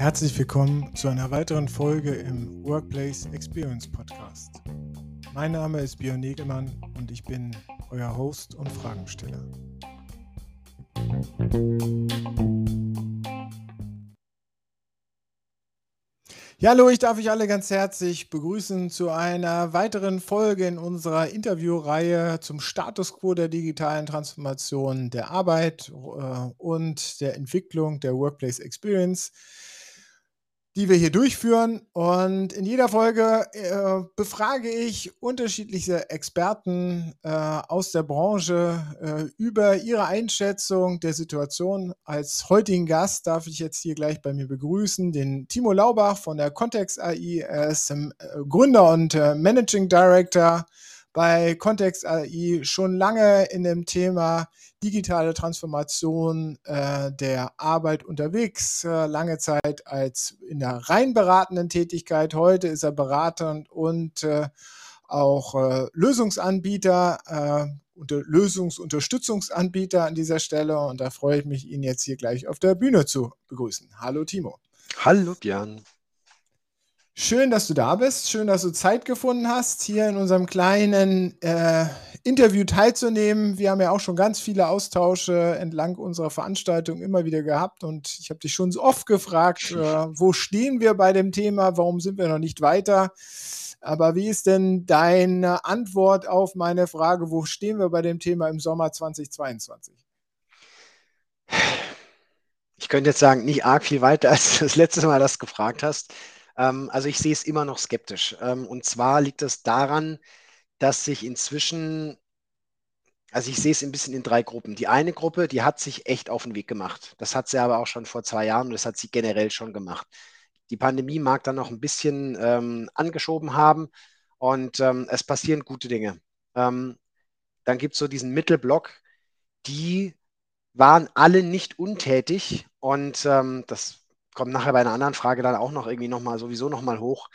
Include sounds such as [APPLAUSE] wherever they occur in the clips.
Herzlich willkommen zu einer weiteren Folge im Workplace Experience Podcast. Mein Name ist Björn Negelmann und ich bin euer Host und Fragensteller. Ja, hallo, ich darf euch alle ganz herzlich begrüßen zu einer weiteren Folge in unserer Interviewreihe zum Status quo der digitalen Transformation der Arbeit äh, und der Entwicklung der Workplace Experience die wir hier durchführen. Und in jeder Folge äh, befrage ich unterschiedliche Experten äh, aus der Branche äh, über ihre Einschätzung der Situation. Als heutigen Gast darf ich jetzt hier gleich bei mir begrüßen den Timo Laubach von der Context AI. Er ist äh, Gründer und äh, Managing Director bei Context AI schon lange in dem Thema digitale Transformation äh, der Arbeit unterwegs, äh, lange Zeit als in der rein beratenden Tätigkeit. Heute ist er Berater und äh, auch äh, Lösungsanbieter äh, und Lösungsunterstützungsanbieter an dieser Stelle. Und da freue ich mich, ihn jetzt hier gleich auf der Bühne zu begrüßen. Hallo Timo. Hallo Björn. Schön, dass du da bist. Schön, dass du Zeit gefunden hast, hier in unserem kleinen äh, Interview teilzunehmen. Wir haben ja auch schon ganz viele Austausche entlang unserer Veranstaltung immer wieder gehabt und ich habe dich schon so oft gefragt, äh, [LAUGHS] wo stehen wir bei dem Thema? Warum sind wir noch nicht weiter? Aber wie ist denn deine Antwort auf meine Frage, wo stehen wir bei dem Thema im Sommer 2022? Ich könnte jetzt sagen, nicht arg viel weiter, als du das letzte Mal das gefragt hast. Ähm, also ich sehe es immer noch skeptisch. Ähm, und zwar liegt es daran, dass sich inzwischen, also ich sehe es ein bisschen in drei Gruppen. Die eine Gruppe, die hat sich echt auf den Weg gemacht. Das hat sie aber auch schon vor zwei Jahren und das hat sie generell schon gemacht. Die Pandemie mag dann noch ein bisschen ähm, angeschoben haben und ähm, es passieren gute Dinge. Ähm, dann gibt es so diesen Mittelblock, die waren alle nicht untätig und ähm, das kommt nachher bei einer anderen Frage dann auch noch irgendwie nochmal sowieso nochmal hoch.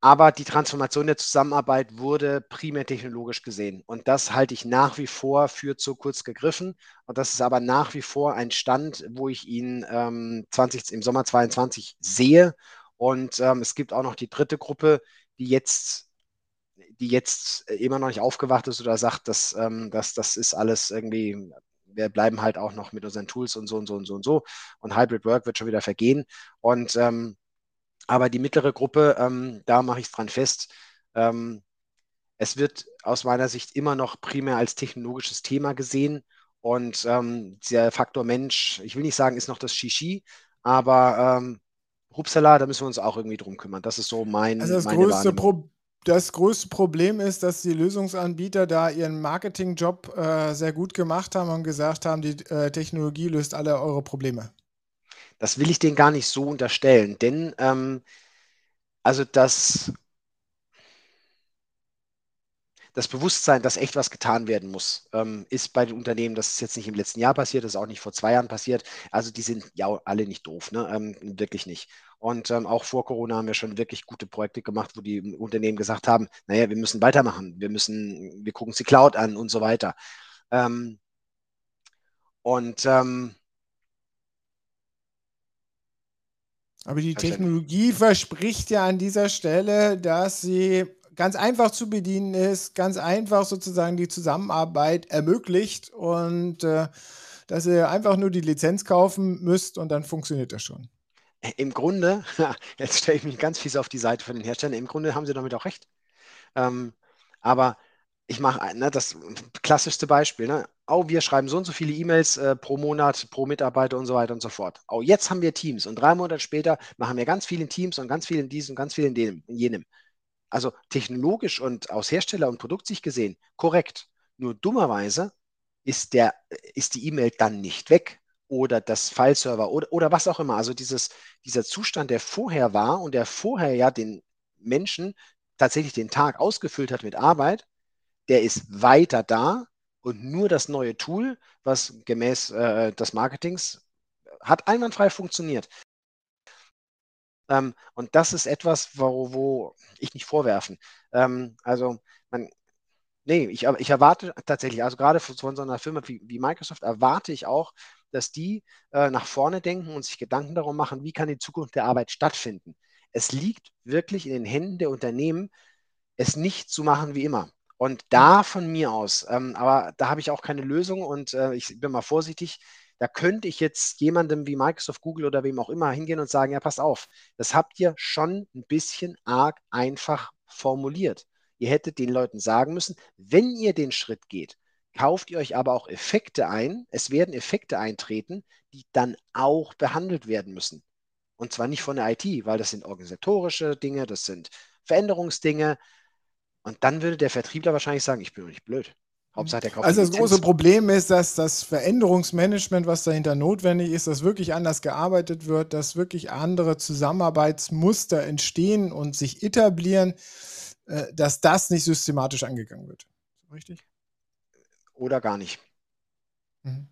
Aber die Transformation der Zusammenarbeit wurde primär technologisch gesehen. Und das halte ich nach wie vor für zu kurz gegriffen. Und das ist aber nach wie vor ein Stand, wo ich ihn ähm, 20, im Sommer 22 sehe. Und ähm, es gibt auch noch die dritte Gruppe, die jetzt, die jetzt immer noch nicht aufgewacht ist oder sagt, dass, ähm, dass das ist alles irgendwie wir bleiben halt auch noch mit unseren Tools und so und so und so und so. Und Hybrid Work wird schon wieder vergehen. Und ähm, aber die mittlere Gruppe, ähm, da mache ich es dran fest. Ähm, es wird aus meiner Sicht immer noch primär als technologisches Thema gesehen. Und ähm, der Faktor Mensch, ich will nicht sagen, ist noch das Shishi, aber ähm, Hupsala, da müssen wir uns auch irgendwie drum kümmern. Das ist so mein. Also das größte Problem das größte Problem ist, dass die Lösungsanbieter da ihren Marketingjob äh, sehr gut gemacht haben und gesagt haben, die äh, Technologie löst alle eure Probleme. Das will ich denen gar nicht so unterstellen, denn ähm, also das das Bewusstsein, dass echt was getan werden muss, ähm, ist bei den Unternehmen, das ist jetzt nicht im letzten Jahr passiert, das ist auch nicht vor zwei Jahren passiert. Also die sind ja alle nicht doof, ne? Ähm, wirklich nicht. Und ähm, auch vor Corona haben wir schon wirklich gute Projekte gemacht, wo die Unternehmen gesagt haben, naja, wir müssen weitermachen, wir müssen, wir gucken uns die Cloud an und so weiter. Ähm, und ähm, aber die Technologie verspricht ja an dieser Stelle, dass sie ganz einfach zu bedienen ist, ganz einfach sozusagen die Zusammenarbeit ermöglicht und äh, dass ihr einfach nur die Lizenz kaufen müsst und dann funktioniert das schon. Im Grunde, [LAUGHS] jetzt stelle ich mich ganz fies auf die Seite von den Herstellern, im Grunde haben sie damit auch recht. Ähm, aber ich mache ne, das klassischste Beispiel. Ne? Oh, wir schreiben so und so viele E-Mails äh, pro Monat, pro Mitarbeiter und so weiter und so fort. Oh, jetzt haben wir Teams und drei Monate später machen wir ganz viele Teams und ganz viele in diesem und ganz viele in, dem, in jenem. Also technologisch und aus Hersteller- und Produktsicht gesehen korrekt. Nur dummerweise ist, der, ist die E-Mail dann nicht weg oder das Fileserver oder, oder was auch immer. Also dieses, dieser Zustand, der vorher war und der vorher ja den Menschen tatsächlich den Tag ausgefüllt hat mit Arbeit, der ist weiter da und nur das neue Tool, was gemäß äh, des Marketings hat einwandfrei funktioniert. Ähm, und das ist etwas, wo, wo ich nicht vorwerfen. Ähm, also man, Nee, ich, ich erwarte tatsächlich, also gerade von so einer Firma wie, wie Microsoft, erwarte ich auch, dass die äh, nach vorne denken und sich Gedanken darum machen, wie kann die Zukunft der Arbeit stattfinden. Es liegt wirklich in den Händen der Unternehmen, es nicht zu machen wie immer. Und da von mir aus, ähm, aber da habe ich auch keine Lösung und äh, ich bin mal vorsichtig, da könnte ich jetzt jemandem wie Microsoft, Google oder wem auch immer hingehen und sagen, ja, passt auf, das habt ihr schon ein bisschen arg einfach formuliert. Ihr hättet den Leuten sagen müssen, wenn ihr den Schritt geht, kauft ihr euch aber auch Effekte ein. Es werden Effekte eintreten, die dann auch behandelt werden müssen. Und zwar nicht von der IT, weil das sind organisatorische Dinge, das sind Veränderungsdinge. Und dann würde der Vertriebler wahrscheinlich sagen, ich bin doch nicht blöd. Hauptsache der kauft Also das große Problem ist, dass das Veränderungsmanagement, was dahinter notwendig ist, dass wirklich anders gearbeitet wird, dass wirklich andere Zusammenarbeitsmuster entstehen und sich etablieren. Äh, dass das nicht systematisch angegangen wird. Richtig? Oder gar nicht. Mhm.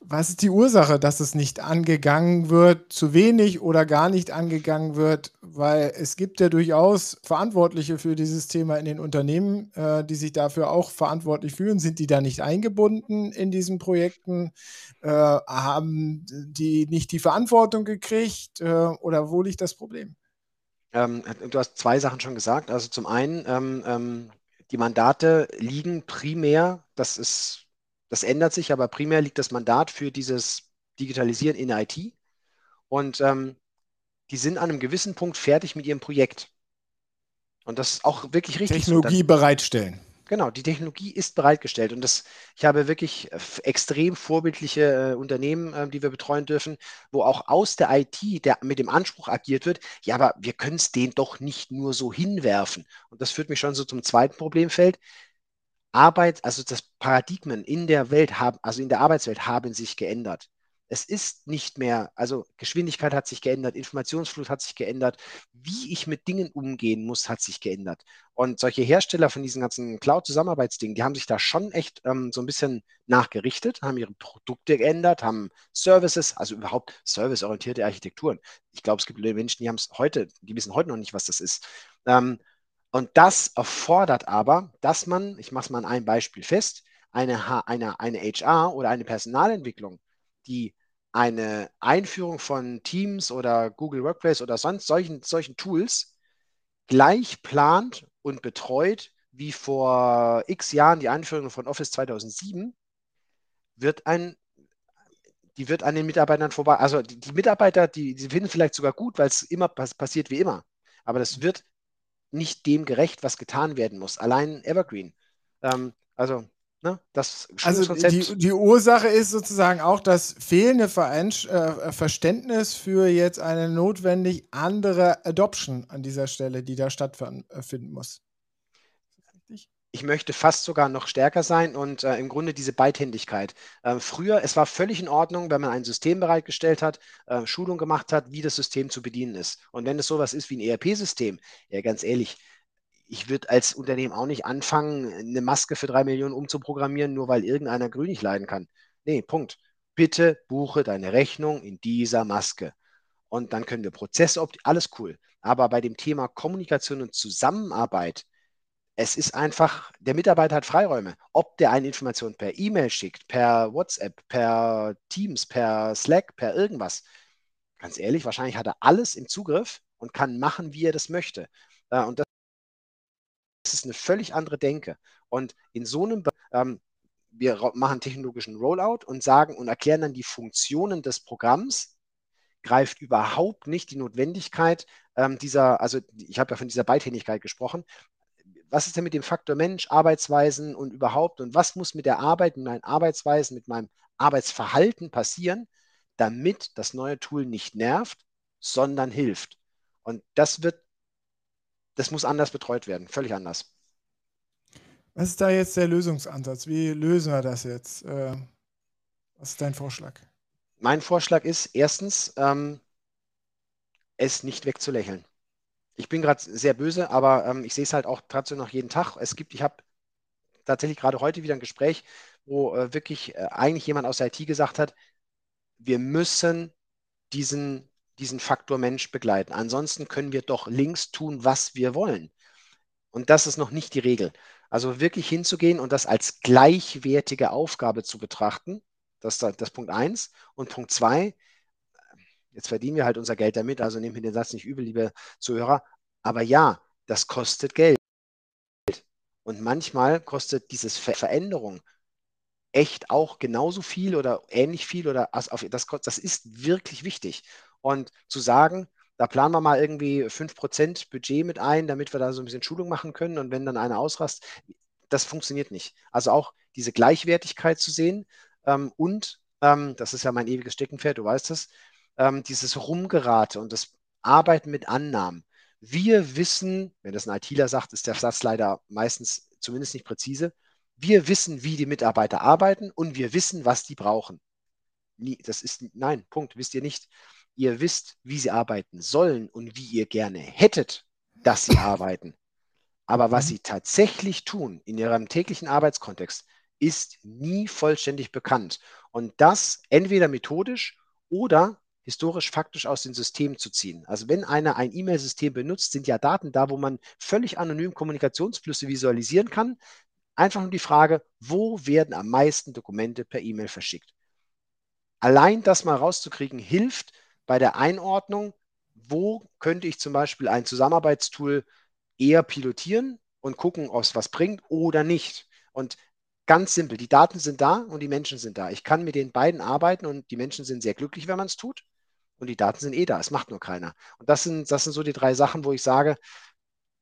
Was ist die Ursache, dass es nicht angegangen wird, zu wenig oder gar nicht angegangen wird? Weil es gibt ja durchaus Verantwortliche für dieses Thema in den Unternehmen, äh, die sich dafür auch verantwortlich fühlen. Sind die da nicht eingebunden in diesen Projekten? Äh, haben die nicht die Verantwortung gekriegt? Äh, oder wo liegt das Problem? Ähm, du hast zwei Sachen schon gesagt. Also zum einen, ähm, ähm, die Mandate liegen primär, das ist, das ändert sich, aber primär liegt das Mandat für dieses Digitalisieren in IT. Und ähm, die sind an einem gewissen Punkt fertig mit ihrem Projekt. Und das ist auch wirklich richtig. Technologie so. bereitstellen. Genau, die Technologie ist bereitgestellt und das, ich habe wirklich äh, extrem vorbildliche äh, Unternehmen, äh, die wir betreuen dürfen, wo auch aus der IT der, mit dem Anspruch agiert wird, ja, aber wir können es denen doch nicht nur so hinwerfen. Und das führt mich schon so zum zweiten Problemfeld. Arbeit, also das Paradigmen in der Welt haben, also in der Arbeitswelt haben sich geändert. Es ist nicht mehr, also Geschwindigkeit hat sich geändert, Informationsflut hat sich geändert, wie ich mit Dingen umgehen muss, hat sich geändert. Und solche Hersteller von diesen ganzen Cloud-Zusammenarbeitsdingen, die haben sich da schon echt ähm, so ein bisschen nachgerichtet, haben ihre Produkte geändert, haben Services, also überhaupt serviceorientierte Architekturen. Ich glaube, es gibt Menschen, die haben es heute, die wissen heute noch nicht, was das ist. Ähm, und das erfordert aber, dass man, ich mache es mal an einem Beispiel fest, eine, eine, eine HR oder eine Personalentwicklung, die eine Einführung von Teams oder Google Workplace oder sonst solchen, solchen Tools gleich plant und betreut wie vor x Jahren die Einführung von Office 2007, wird ein, die wird an den Mitarbeitern vorbei. Also die, die Mitarbeiter, die, die finden vielleicht sogar gut, weil es immer pass passiert wie immer. Aber das wird nicht dem gerecht, was getan werden muss. Allein Evergreen. Ähm, also Ne? Das also die, die, Ursache ist sozusagen auch das fehlende äh, Verständnis für jetzt eine notwendig andere Adoption an dieser Stelle, die da stattfinden muss. Ich möchte fast sogar noch stärker sein und äh, im Grunde diese Beidhändigkeit. Äh, früher, es war völlig in Ordnung, wenn man ein System bereitgestellt hat, äh, Schulung gemacht hat, wie das System zu bedienen ist. Und wenn es sowas ist wie ein ERP-System, ja ganz ehrlich, ich würde als Unternehmen auch nicht anfangen, eine Maske für drei Millionen umzuprogrammieren, nur weil irgendeiner grün nicht leiden kann. Nee, Punkt. Bitte buche deine Rechnung in dieser Maske. Und dann können wir Prozesse, alles cool. Aber bei dem Thema Kommunikation und Zusammenarbeit, es ist einfach, der Mitarbeiter hat Freiräume. Ob der eine Information per E-Mail schickt, per WhatsApp, per Teams, per Slack, per irgendwas. Ganz ehrlich, wahrscheinlich hat er alles im Zugriff und kann machen, wie er das möchte. Und das das ist eine völlig andere Denke. Und in so einem, ähm, wir machen technologischen Rollout und sagen und erklären dann die Funktionen des Programms, greift überhaupt nicht die Notwendigkeit ähm, dieser, also ich habe ja von dieser Beidhändigkeit gesprochen. Was ist denn mit dem Faktor Mensch, Arbeitsweisen und überhaupt und was muss mit der Arbeit, mit meinen Arbeitsweisen, mit meinem Arbeitsverhalten passieren, damit das neue Tool nicht nervt, sondern hilft? Und das wird das muss anders betreut werden, völlig anders. Was ist da jetzt der Lösungsansatz? Wie lösen wir das jetzt? Äh, was ist dein Vorschlag? Mein Vorschlag ist erstens, ähm, es nicht wegzulächeln. Ich bin gerade sehr böse, aber ähm, ich sehe es halt auch trotzdem noch jeden Tag. Es gibt, ich habe tatsächlich gerade heute wieder ein Gespräch, wo äh, wirklich äh, eigentlich jemand aus der IT gesagt hat, wir müssen diesen diesen Faktor Mensch begleiten. Ansonsten können wir doch links tun, was wir wollen. Und das ist noch nicht die Regel. Also wirklich hinzugehen und das als gleichwertige Aufgabe zu betrachten, das ist das Punkt eins. Und Punkt zwei, jetzt verdienen wir halt unser Geld damit, also nehmt mir den Satz nicht übel, liebe Zuhörer, aber ja, das kostet Geld. Und manchmal kostet dieses Ver Veränderung echt auch genauso viel oder ähnlich viel oder das ist wirklich wichtig. Und zu sagen, da planen wir mal irgendwie 5% Budget mit ein, damit wir da so ein bisschen Schulung machen können und wenn dann einer ausrast, das funktioniert nicht. Also auch diese Gleichwertigkeit zu sehen ähm, und, ähm, das ist ja mein ewiges Steckenpferd, du weißt es, ähm, dieses Rumgerate und das Arbeiten mit Annahmen. Wir wissen, wenn das ein ITler sagt, ist der Satz leider meistens zumindest nicht präzise. Wir wissen, wie die Mitarbeiter arbeiten und wir wissen, was die brauchen. Nie, das ist, nein, Punkt, wisst ihr nicht. Ihr wisst, wie sie arbeiten sollen und wie ihr gerne hättet, dass sie [LAUGHS] arbeiten. Aber was mhm. sie tatsächlich tun in ihrem täglichen Arbeitskontext, ist nie vollständig bekannt. Und das entweder methodisch oder historisch faktisch aus den Systemen zu ziehen. Also wenn einer ein E-Mail-System benutzt, sind ja Daten da, wo man völlig anonym Kommunikationsflüsse visualisieren kann. Einfach nur die Frage, wo werden am meisten Dokumente per E-Mail verschickt? Allein das mal rauszukriegen, hilft bei der Einordnung, wo könnte ich zum Beispiel ein Zusammenarbeitstool eher pilotieren und gucken, ob es was bringt oder nicht. Und ganz simpel, die Daten sind da und die Menschen sind da. Ich kann mit den beiden arbeiten und die Menschen sind sehr glücklich, wenn man es tut und die Daten sind eh da, es macht nur keiner. Und das sind, das sind so die drei Sachen, wo ich sage,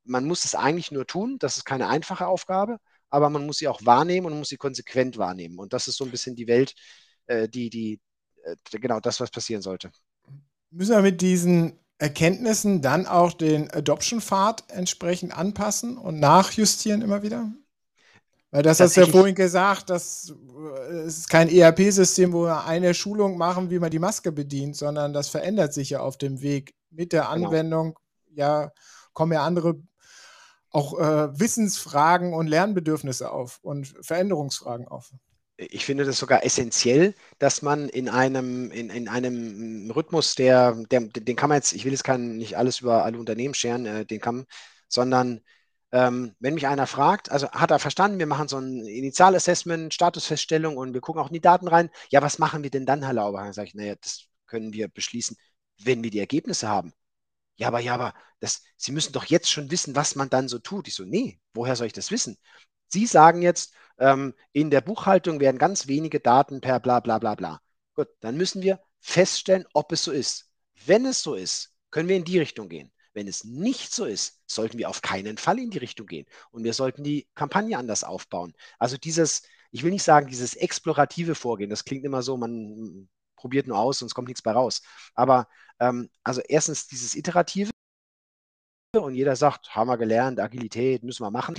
man muss es eigentlich nur tun, das ist keine einfache Aufgabe, aber man muss sie auch wahrnehmen und muss sie konsequent wahrnehmen. Und das ist so ein bisschen die Welt, äh, die, die, äh, genau das, was passieren sollte. Müssen wir mit diesen Erkenntnissen dann auch den Adoption-Pfad entsprechend anpassen und nachjustieren immer wieder? Weil das hast du ja vorhin gesagt, das äh, ist kein ERP-System, wo wir eine Schulung machen, wie man die Maske bedient, sondern das verändert sich ja auf dem Weg. Mit der genau. Anwendung genau. ja, kommen ja andere auch äh, Wissensfragen und Lernbedürfnisse auf und Veränderungsfragen auf. Ich finde das sogar essentiell, dass man in einem, in, in einem Rhythmus, der, der, den kann man jetzt, ich will jetzt kein, nicht alles über alle Unternehmen scheren, äh, den kann, sondern ähm, wenn mich einer fragt, also hat er verstanden, wir machen so ein Initialassessment, Statusfeststellung und wir gucken auch in die Daten rein. Ja, was machen wir denn dann, Herr Lauber? Dann sage ich, naja, das können wir beschließen, wenn wir die Ergebnisse haben. Ja, aber ja, aber das, Sie müssen doch jetzt schon wissen, was man dann so tut. Ich so, nee, woher soll ich das wissen? Sie sagen jetzt, ähm, in der Buchhaltung werden ganz wenige Daten per bla bla bla bla. Gut, dann müssen wir feststellen, ob es so ist. Wenn es so ist, können wir in die Richtung gehen. Wenn es nicht so ist, sollten wir auf keinen Fall in die Richtung gehen. Und wir sollten die Kampagne anders aufbauen. Also dieses, ich will nicht sagen, dieses explorative Vorgehen, das klingt immer so, man probiert nur aus es kommt nichts bei raus. Aber ähm, also erstens dieses iterative und jeder sagt, haben wir gelernt, Agilität müssen wir machen.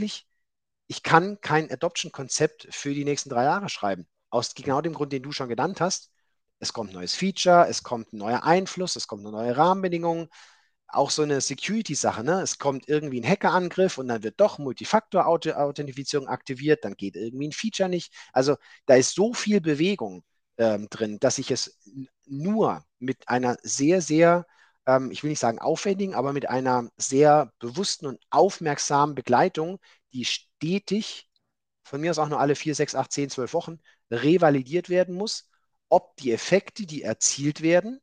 Ich kann kein Adoption-Konzept für die nächsten drei Jahre schreiben. Aus genau dem Grund, den du schon genannt hast. Es kommt ein neues Feature, es kommt ein neuer Einfluss, es kommt eine neue Rahmenbedingung, auch so eine Security-Sache. Ne? Es kommt irgendwie ein Hackerangriff und dann wird doch Multifaktor-Authentifizierung aktiviert, dann geht irgendwie ein Feature nicht. Also da ist so viel Bewegung ähm, drin, dass ich es nur mit einer sehr, sehr, ähm, ich will nicht sagen aufwendigen, aber mit einer sehr bewussten und aufmerksamen Begleitung, die stetig, von mir aus auch nur alle vier, sechs, acht, zehn, zwölf Wochen, revalidiert werden muss, ob die Effekte, die erzielt werden,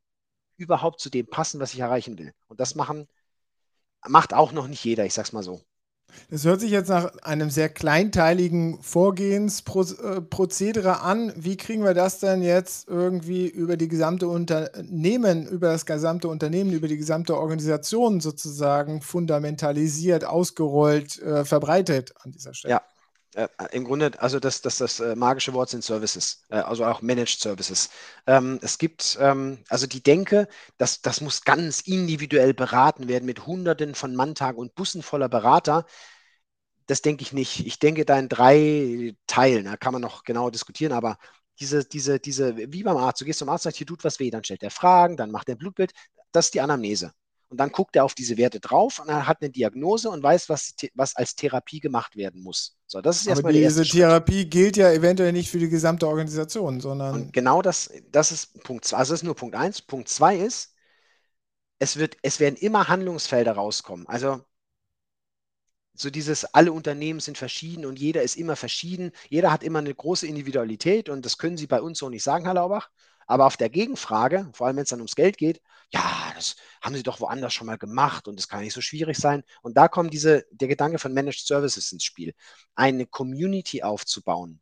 überhaupt zu dem passen, was ich erreichen will. Und das machen, macht auch noch nicht jeder, ich sag's mal so. Das hört sich jetzt nach einem sehr kleinteiligen Vorgehensprozedere an. Wie kriegen wir das denn jetzt irgendwie über die gesamte Unternehmen, über das gesamte Unternehmen, über die gesamte Organisation sozusagen fundamentalisiert, ausgerollt, äh, verbreitet an dieser Stelle? Ja, äh, im Grunde, also das, das, das äh, magische Wort sind Services, äh, also auch Managed Services. Ähm, es gibt, ähm, also die Denke, das, das muss ganz individuell beraten werden mit Hunderten von Manntagen und Bussen voller Berater. Das denke ich nicht. Ich denke da in drei Teilen, da kann man noch genau diskutieren, aber diese, diese, diese, wie beim Arzt, du gehst zum Arzt, sagt, hier tut was weh, dann stellt er Fragen, dann macht er Blutbild, das ist die Anamnese. Und dann guckt er auf diese Werte drauf und er hat eine Diagnose und weiß, was, was als Therapie gemacht werden muss. So, das ist erstmal die diese Therapie Schritt. gilt ja eventuell nicht für die gesamte Organisation, sondern. Und genau das, das ist Punkt zwei. Also das ist nur Punkt eins. Punkt zwei ist, es, wird, es werden immer Handlungsfelder rauskommen. Also so dieses, alle Unternehmen sind verschieden und jeder ist immer verschieden. Jeder hat immer eine große Individualität und das können Sie bei uns so nicht sagen, Herr Laubach. Aber auf der Gegenfrage, vor allem wenn es dann ums Geld geht, ja, das haben Sie doch woanders schon mal gemacht und das kann nicht so schwierig sein. Und da kommt diese, der Gedanke von Managed Services ins Spiel. Eine Community aufzubauen.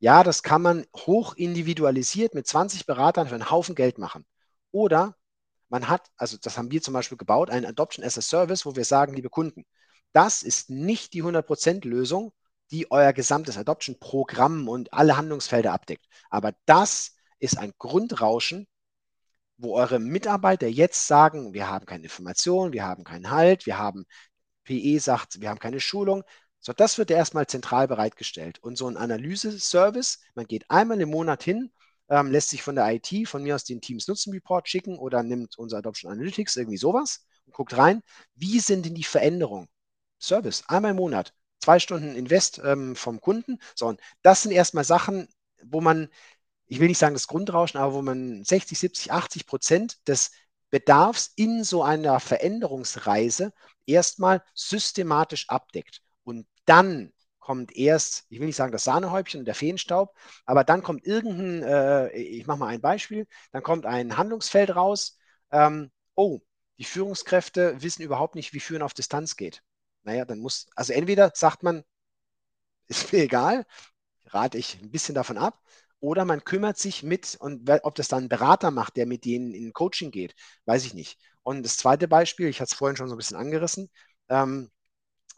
Ja, das kann man hoch individualisiert mit 20 Beratern für einen Haufen Geld machen. Oder man hat, also das haben wir zum Beispiel gebaut, ein Adoption as a Service, wo wir sagen, liebe Kunden, das ist nicht die 100% Lösung, die euer gesamtes Adoption-Programm und alle Handlungsfelder abdeckt. Aber das ist ein Grundrauschen, wo eure Mitarbeiter jetzt sagen, wir haben keine Informationen, wir haben keinen Halt, wir haben, PE sagt, wir haben keine Schulung. So, das wird erstmal zentral bereitgestellt. Und so ein Analyse-Service, man geht einmal im Monat hin, ähm, lässt sich von der IT, von mir aus den Teams Nutzen Report schicken oder nimmt unser Adoption Analytics, irgendwie sowas und guckt rein, wie sind denn die Veränderungen? Service, einmal im Monat, zwei Stunden Invest ähm, vom Kunden. So, und das sind erstmal Sachen, wo man, ich will nicht sagen das Grundrauschen, aber wo man 60, 70, 80 Prozent des Bedarfs in so einer Veränderungsreise erstmal systematisch abdeckt. Und dann kommt erst, ich will nicht sagen das Sahnehäubchen und der Feenstaub, aber dann kommt irgendein, äh, ich mache mal ein Beispiel, dann kommt ein Handlungsfeld raus, ähm, oh, die Führungskräfte wissen überhaupt nicht, wie Führen auf Distanz geht. Naja, dann muss, also entweder sagt man, ist mir egal, rate ich ein bisschen davon ab, oder man kümmert sich mit und ob das dann ein Berater macht, der mit denen in Coaching geht, weiß ich nicht. Und das zweite Beispiel, ich hatte es vorhin schon so ein bisschen angerissen, ähm,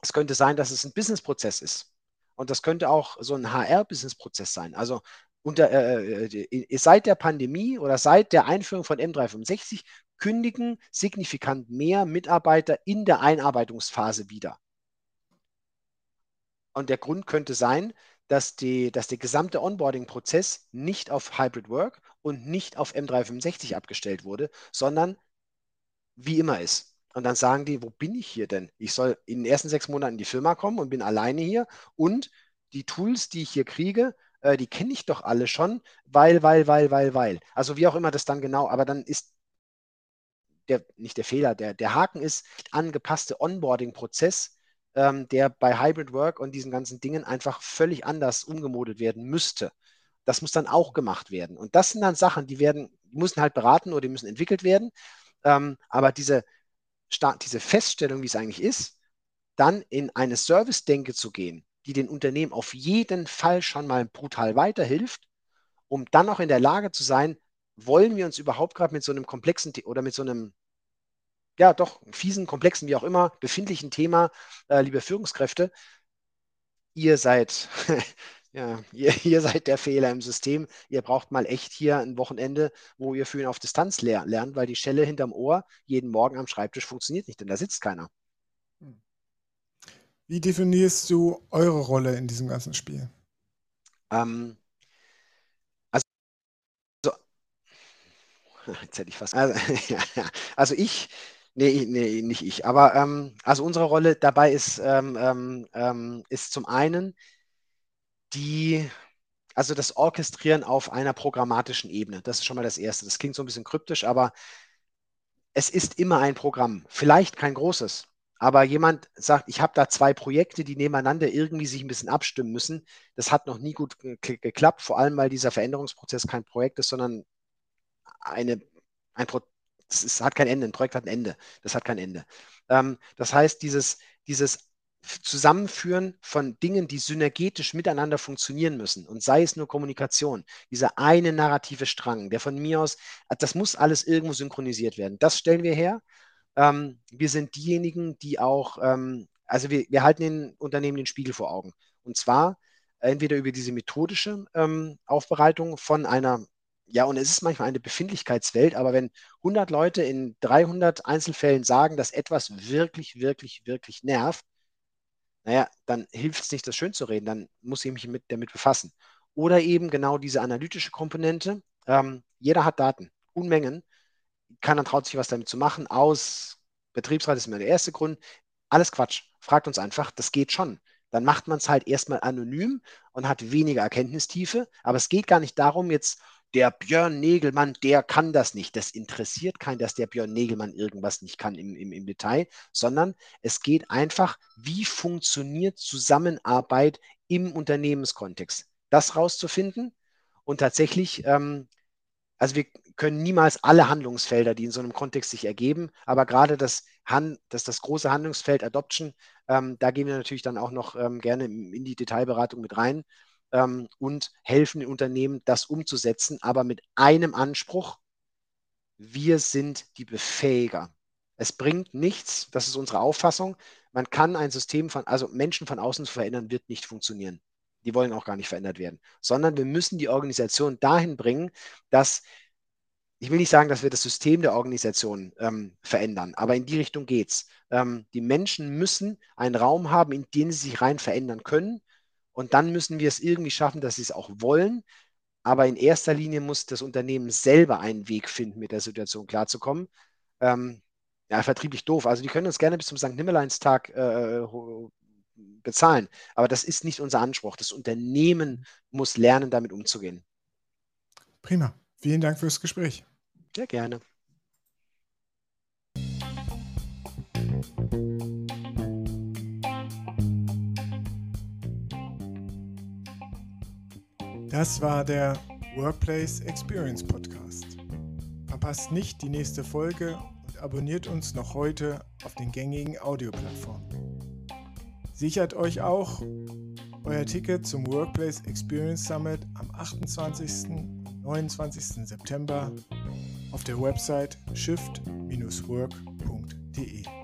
es könnte sein, dass es ein Businessprozess ist. Und das könnte auch so ein HR-Business-Prozess sein. Also unter, äh, äh, seit der Pandemie oder seit der Einführung von M365 kündigen signifikant mehr Mitarbeiter in der Einarbeitungsphase wieder. Und der Grund könnte sein, dass, die, dass der gesamte Onboarding-Prozess nicht auf Hybrid Work und nicht auf M365 abgestellt wurde, sondern wie immer ist. Und dann sagen die, wo bin ich hier denn? Ich soll in den ersten sechs Monaten in die Firma kommen und bin alleine hier. Und die Tools, die ich hier kriege, äh, die kenne ich doch alle schon, weil, weil, weil, weil, weil. Also wie auch immer das dann genau, aber dann ist der, nicht der Fehler, der, der Haken ist angepasste Onboarding-Prozess, ähm, der bei Hybrid Work und diesen ganzen Dingen einfach völlig anders umgemodelt werden müsste. Das muss dann auch gemacht werden. Und das sind dann Sachen, die werden, die müssen halt beraten oder die müssen entwickelt werden. Ähm, aber diese, diese Feststellung, wie es eigentlich ist, dann in eine Service-Denke zu gehen, die den Unternehmen auf jeden Fall schon mal brutal weiterhilft, um dann auch in der Lage zu sein, wollen wir uns überhaupt gerade mit so einem komplexen oder mit so einem, ja doch, fiesen, komplexen, wie auch immer, befindlichen Thema, äh, liebe Führungskräfte, ihr seid, [LAUGHS] ja, ihr, [LAUGHS] ihr, seid der Fehler im System. Ihr braucht mal echt hier ein Wochenende, wo ihr Führen auf Distanz ler lernt, weil die Schelle hinterm Ohr jeden Morgen am Schreibtisch funktioniert nicht, denn da sitzt keiner. Wie definierst du eure Rolle in diesem ganzen Spiel? Ähm, also, [LAUGHS] jetzt hätte ich fast. Also, also ich, nee, nee, nicht ich, aber ähm, also unsere Rolle dabei ist, ähm, ähm, ähm, ist zum einen die, also das Orchestrieren auf einer programmatischen Ebene. Das ist schon mal das Erste. Das klingt so ein bisschen kryptisch, aber es ist immer ein Programm. Vielleicht kein großes, aber jemand sagt, ich habe da zwei Projekte, die nebeneinander irgendwie sich ein bisschen abstimmen müssen. Das hat noch nie gut geklappt, vor allem weil dieser Veränderungsprozess kein Projekt ist, sondern eine, ein Pro es hat kein Ende. Ein Projekt hat ein Ende. Das hat kein Ende. Ähm, das heißt, dieses, dieses Zusammenführen von Dingen, die synergetisch miteinander funktionieren müssen und sei es nur Kommunikation, dieser eine narrative Strang, der von mir aus, das muss alles irgendwo synchronisiert werden. Das stellen wir her. Ähm, wir sind diejenigen, die auch, ähm, also wir, wir halten den Unternehmen den Spiegel vor Augen. Und zwar entweder über diese methodische ähm, Aufbereitung von einer, ja, und es ist manchmal eine Befindlichkeitswelt, aber wenn 100 Leute in 300 Einzelfällen sagen, dass etwas wirklich, wirklich, wirklich nervt, naja, dann hilft es nicht, das schön zu reden, dann muss ich mich mit, damit befassen. Oder eben genau diese analytische Komponente. Ähm, jeder hat Daten, Unmengen keiner traut sich was damit zu machen. Aus Betriebsrat ist immer der erste Grund. Alles Quatsch. Fragt uns einfach, das geht schon. Dann macht man es halt erstmal anonym und hat weniger Erkenntnistiefe. Aber es geht gar nicht darum, jetzt der Björn Negelmann, der kann das nicht. Das interessiert keinen, dass der Björn Negelmann irgendwas nicht kann im, im, im Detail, sondern es geht einfach, wie funktioniert Zusammenarbeit im Unternehmenskontext. Das rauszufinden und tatsächlich, ähm, also wir können niemals alle Handlungsfelder, die in so einem Kontext sich ergeben, aber gerade das, Han, das, das große Handlungsfeld Adoption, ähm, da gehen wir natürlich dann auch noch ähm, gerne in die Detailberatung mit rein ähm, und helfen den Unternehmen, das umzusetzen, aber mit einem Anspruch, wir sind die Befähiger. Es bringt nichts, das ist unsere Auffassung, man kann ein System von, also Menschen von außen zu verändern, wird nicht funktionieren. Die wollen auch gar nicht verändert werden, sondern wir müssen die Organisation dahin bringen, dass ich will nicht sagen, dass wir das System der Organisation ähm, verändern, aber in die Richtung geht es. Ähm, die Menschen müssen einen Raum haben, in den sie sich rein verändern können und dann müssen wir es irgendwie schaffen, dass sie es auch wollen. Aber in erster Linie muss das Unternehmen selber einen Weg finden, mit der Situation klarzukommen. Ähm, ja, vertrieblich doof. Also die können uns gerne bis zum St. Nimmerleinstag äh, bezahlen. Aber das ist nicht unser Anspruch. Das Unternehmen muss lernen, damit umzugehen. Prima. Vielen Dank fürs Gespräch. Sehr gerne. Das war der Workplace Experience Podcast. Verpasst nicht die nächste Folge und abonniert uns noch heute auf den gängigen Audioplattformen. Sichert euch auch euer Ticket zum Workplace Experience Summit am 28. und 29. September auf der Website shift-work.de.